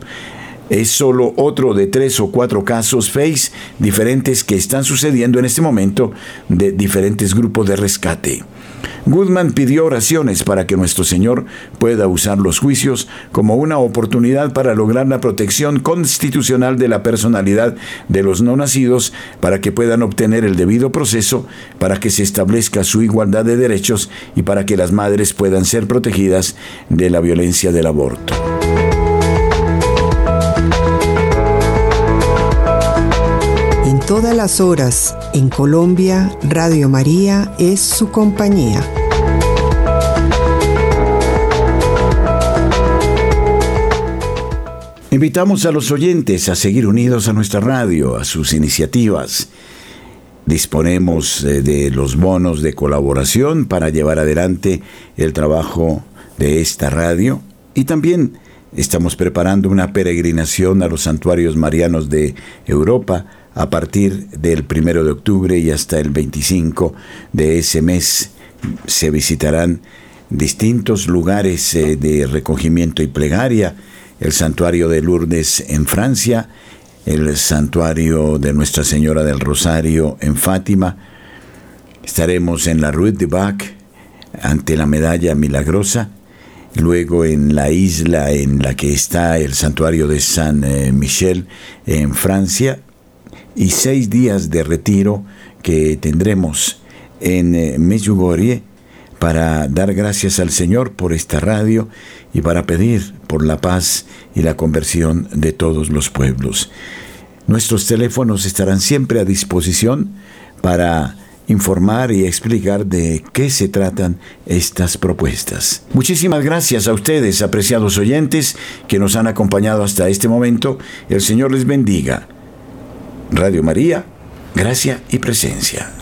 es solo otro de tres o cuatro casos face diferentes que están sucediendo en este momento de diferentes grupos de rescate. Goodman pidió oraciones para que nuestro Señor pueda usar los juicios como una oportunidad para lograr la protección constitucional de la personalidad de los no nacidos, para que puedan obtener el debido proceso, para que se establezca su igualdad de derechos y para que las madres puedan ser protegidas de la violencia del aborto. Todas las horas, en Colombia, Radio María es su compañía. Invitamos a los oyentes a seguir unidos a nuestra radio, a sus iniciativas. Disponemos eh, de los bonos de colaboración para llevar adelante el trabajo de esta radio y también estamos preparando una peregrinación a los santuarios marianos de Europa a partir del primero de octubre y hasta el 25 de ese mes. Se visitarán distintos lugares eh, de recogimiento y plegaria el santuario de Lourdes en Francia, el santuario de Nuestra Señora del Rosario en Fátima. Estaremos en la Rue de Bac ante la medalla milagrosa, luego en la isla en la que está el santuario de San eh, Michel en Francia y seis días de retiro que tendremos en eh, Medjugorje para dar gracias al Señor por esta radio y para pedir por la paz y la conversión de todos los pueblos. Nuestros teléfonos estarán siempre a disposición para informar y explicar de qué se tratan estas propuestas. Muchísimas gracias a ustedes, apreciados oyentes, que nos han acompañado hasta este momento. El Señor les bendiga. Radio María, gracia y presencia.